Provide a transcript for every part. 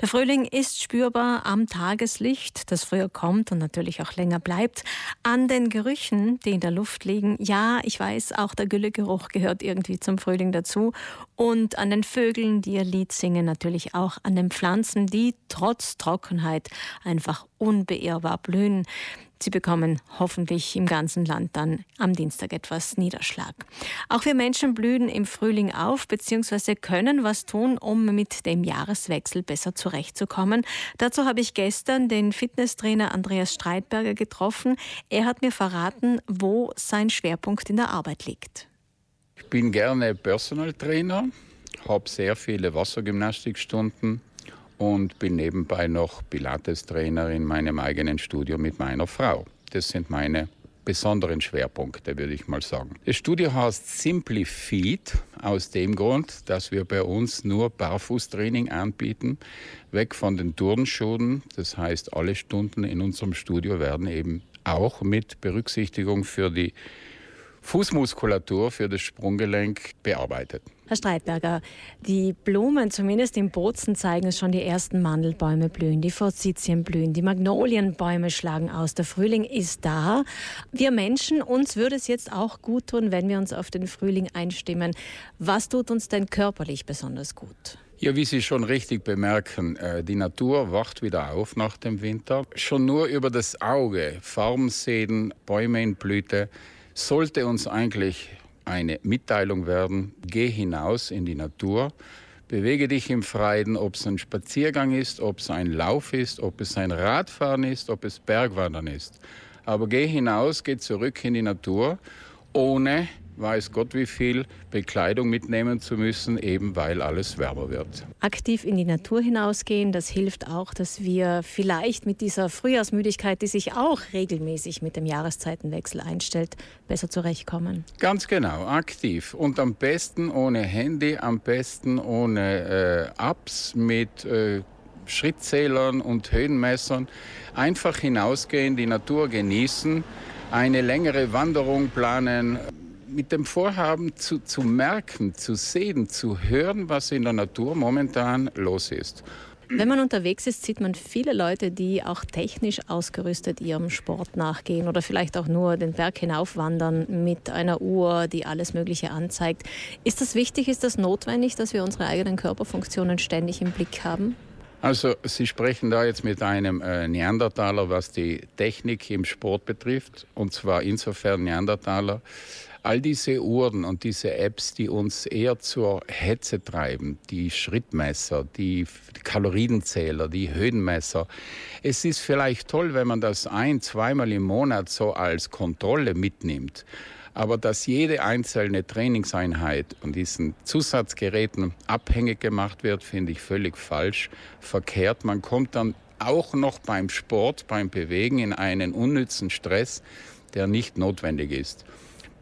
Der Frühling ist spürbar am Tageslicht, das früher kommt und natürlich auch länger bleibt, an den Gerüchen, die in der Luft liegen. Ja, ich weiß, auch der Güllegeruch gehört irgendwie zum Frühling dazu. Und an den Vögeln, die ihr Lied singen, natürlich auch an den Pflanzen, die trotz Trockenheit einfach unbeirrbar blühen. Sie bekommen hoffentlich im ganzen Land dann am Dienstag etwas Niederschlag. Auch wir Menschen blühen im Frühling auf bzw. können was tun, um mit dem Jahreswechsel besser zurechtzukommen. Dazu habe ich gestern den Fitnesstrainer Andreas Streitberger getroffen. Er hat mir verraten, wo sein Schwerpunkt in der Arbeit liegt. Ich bin gerne Personal Trainer, habe sehr viele Wassergymnastikstunden und bin nebenbei noch Pilates-Trainer in meinem eigenen Studio mit meiner Frau. Das sind meine besonderen Schwerpunkte, würde ich mal sagen. Das Studio heißt Simply Feet aus dem Grund, dass wir bei uns nur Barfußtraining anbieten, weg von den Turnschuhen. Das heißt, alle Stunden in unserem Studio werden eben auch mit Berücksichtigung für die Fußmuskulatur für das Sprunggelenk bearbeitet. Herr Streitberger, die Blumen, zumindest im Bozen, zeigen schon die ersten Mandelbäume blühen, die Forsythien blühen, die Magnolienbäume schlagen aus. Der Frühling ist da. Wir Menschen, uns würde es jetzt auch gut tun, wenn wir uns auf den Frühling einstimmen. Was tut uns denn körperlich besonders gut? Ja, wie Sie schon richtig bemerken, äh, die Natur wacht wieder auf nach dem Winter. Schon nur über das Auge, Farben sehen, Bäume in Blüte, sollte uns eigentlich eine Mitteilung werden, geh hinaus in die Natur, bewege dich im Freien, ob es ein Spaziergang ist, ob es ein Lauf ist, ob es ein Radfahren ist, ob es Bergwandern ist. Aber geh hinaus, geh zurück in die Natur, ohne weiß Gott wie viel Bekleidung mitnehmen zu müssen, eben weil alles wärmer wird. Aktiv in die Natur hinausgehen, das hilft auch, dass wir vielleicht mit dieser Frühjahrsmüdigkeit, die sich auch regelmäßig mit dem Jahreszeitenwechsel einstellt, besser zurechtkommen. Ganz genau, aktiv und am besten ohne Handy, am besten ohne äh, Apps mit äh, Schrittzählern und Höhenmessern. Einfach hinausgehen, die Natur genießen, eine längere Wanderung planen, mit dem Vorhaben zu, zu merken, zu sehen, zu hören, was in der Natur momentan los ist. Wenn man unterwegs ist, sieht man viele Leute, die auch technisch ausgerüstet ihrem Sport nachgehen oder vielleicht auch nur den Berg hinaufwandern mit einer Uhr, die alles Mögliche anzeigt. Ist das wichtig, ist das notwendig, dass wir unsere eigenen Körperfunktionen ständig im Blick haben? Also Sie sprechen da jetzt mit einem äh, Neandertaler, was die Technik im Sport betrifft. Und zwar insofern Neandertaler, all diese Uhren und diese Apps, die uns eher zur Hetze treiben, die Schrittmesser, die Kalorienzähler, die Höhenmesser. Es ist vielleicht toll, wenn man das ein, zweimal im Monat so als Kontrolle mitnimmt. Aber dass jede einzelne Trainingseinheit und diesen Zusatzgeräten abhängig gemacht wird, finde ich völlig falsch, verkehrt. Man kommt dann auch noch beim Sport, beim Bewegen in einen unnützen Stress, der nicht notwendig ist.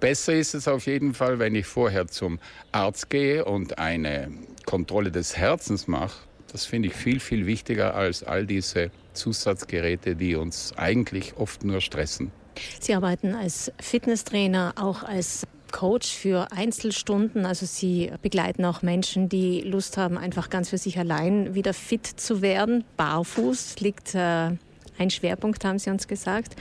Besser ist es auf jeden Fall, wenn ich vorher zum Arzt gehe und eine Kontrolle des Herzens mache. Das finde ich viel, viel wichtiger als all diese Zusatzgeräte, die uns eigentlich oft nur stressen. Sie arbeiten als Fitnesstrainer, auch als Coach für Einzelstunden. Also Sie begleiten auch Menschen, die Lust haben, einfach ganz für sich allein wieder fit zu werden. Barfuß liegt äh, ein Schwerpunkt, haben Sie uns gesagt.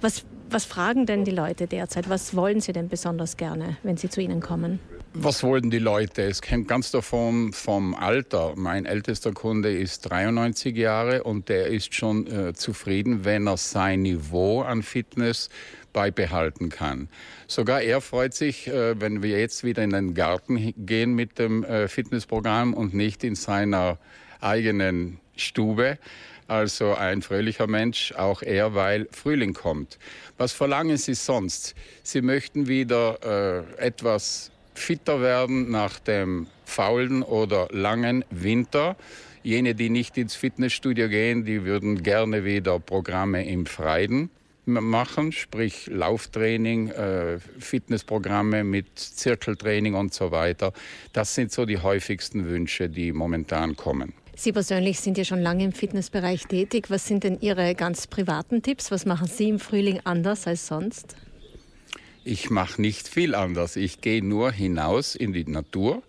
Was was fragen denn die Leute derzeit? Was wollen sie denn besonders gerne, wenn sie zu Ihnen kommen? Was wollen die Leute? Es hängt ganz davon vom Alter. Mein ältester Kunde ist 93 Jahre und der ist schon äh, zufrieden, wenn er sein Niveau an Fitness beibehalten kann. Sogar er freut sich, äh, wenn wir jetzt wieder in den Garten gehen mit dem äh, Fitnessprogramm und nicht in seiner eigenen Stube. Also ein fröhlicher Mensch, auch er, weil Frühling kommt. Was verlangen Sie sonst? Sie möchten wieder äh, etwas fitter werden nach dem faulen oder langen Winter. Jene, die nicht ins Fitnessstudio gehen, die würden gerne wieder Programme im Freien machen, sprich Lauftraining, äh, Fitnessprogramme mit Zirkeltraining und so weiter. Das sind so die häufigsten Wünsche, die momentan kommen. Sie persönlich sind ja schon lange im Fitnessbereich tätig. Was sind denn Ihre ganz privaten Tipps? Was machen Sie im Frühling anders als sonst? Ich mache nicht viel anders. Ich gehe nur hinaus in die Natur.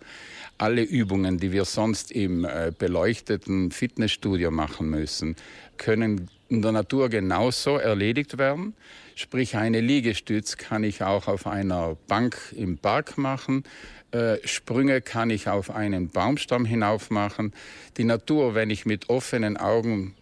alle Übungen, die wir sonst im äh, beleuchteten Fitnessstudio machen müssen, können in der Natur genauso erledigt werden. Sprich, eine Liegestütz kann ich auch auf einer Bank im Park machen. Äh, Sprünge kann ich auf einen Baumstamm hinauf machen. Die Natur, wenn ich mit offenen Augen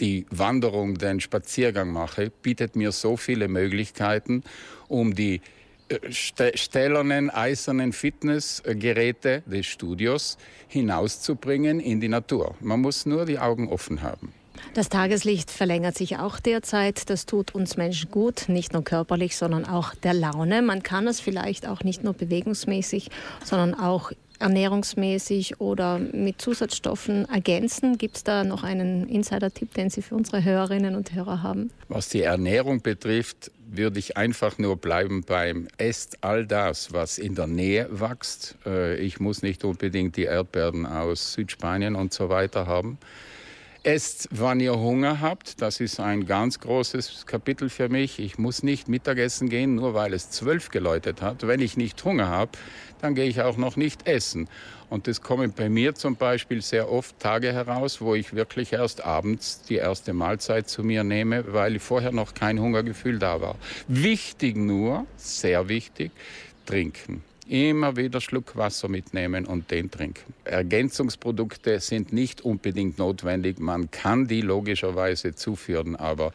die Wanderung, den Spaziergang mache, bietet mir so viele Möglichkeiten, um die äh, stählernen, eisernen Fitnessgeräte des Studios hinauszubringen in die Natur. Man muss nur die Augen offen haben. Das Tageslicht verlängert sich auch derzeit. Das tut uns Menschen gut, nicht nur körperlich, sondern auch der Laune. Man kann es vielleicht auch nicht nur bewegungsmäßig, sondern auch ernährungsmäßig oder mit Zusatzstoffen ergänzen? Gibt es da noch einen Insider-Tipp, den Sie für unsere Hörerinnen und Hörer haben? Was die Ernährung betrifft, würde ich einfach nur bleiben beim Esst all das, was in der Nähe wächst. Äh, ich muss nicht unbedingt die Erdbeeren aus Südspanien und so weiter haben. Esst, wann ihr Hunger habt. Das ist ein ganz großes Kapitel für mich. Ich muss nicht Mittagessen gehen, nur weil es zwölf geläutet hat. Wenn ich nicht Hunger habe, dann gehe ich auch noch nicht essen. Und es kommen bei mir zum Beispiel sehr oft Tage heraus, wo ich wirklich erst abends die erste Mahlzeit zu mir nehme, weil vorher noch kein Hungergefühl da war. Wichtig nur, sehr wichtig, trinken immer wieder Schluck Wasser mitnehmen und den trinken. Ergänzungsprodukte sind nicht unbedingt notwendig. Man kann die logischerweise zuführen, aber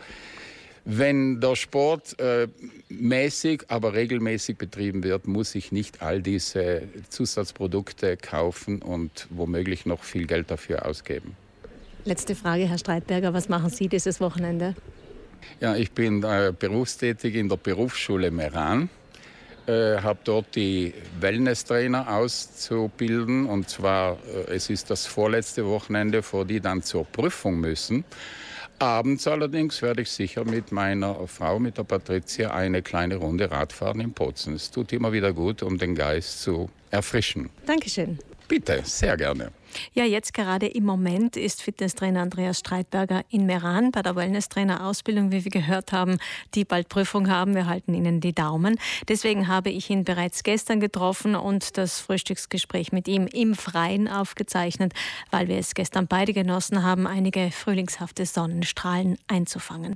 wenn der Sport äh, mäßig, aber regelmäßig betrieben wird, muss ich nicht all diese Zusatzprodukte kaufen und womöglich noch viel Geld dafür ausgeben. Letzte Frage, Herr Streitberger. Was machen Sie dieses Wochenende? Ja, ich bin äh, berufstätig in der Berufsschule Meran äh, habe dort die Wellness-Trainer auszubilden. Und zwar, äh, es ist das vorletzte Wochenende, vor die dann zur Prüfung müssen. Abends allerdings werde ich sicher mit meiner Frau, mit der Patricia, eine kleine Runde Radfahren in Pozen. Es tut immer wieder gut, um den Geist zu erfrischen. Dankeschön. Bitte, sehr gerne. Ja, jetzt gerade im Moment ist Fitnesstrainer Andreas Streitberger in Meran bei der Wellnesstrainer-Ausbildung, wie wir gehört haben, die bald Prüfung haben. Wir halten Ihnen die Daumen. Deswegen habe ich ihn bereits gestern getroffen und das Frühstücksgespräch mit ihm im Freien aufgezeichnet, weil wir es gestern beide genossen haben, einige frühlingshafte Sonnenstrahlen einzufangen.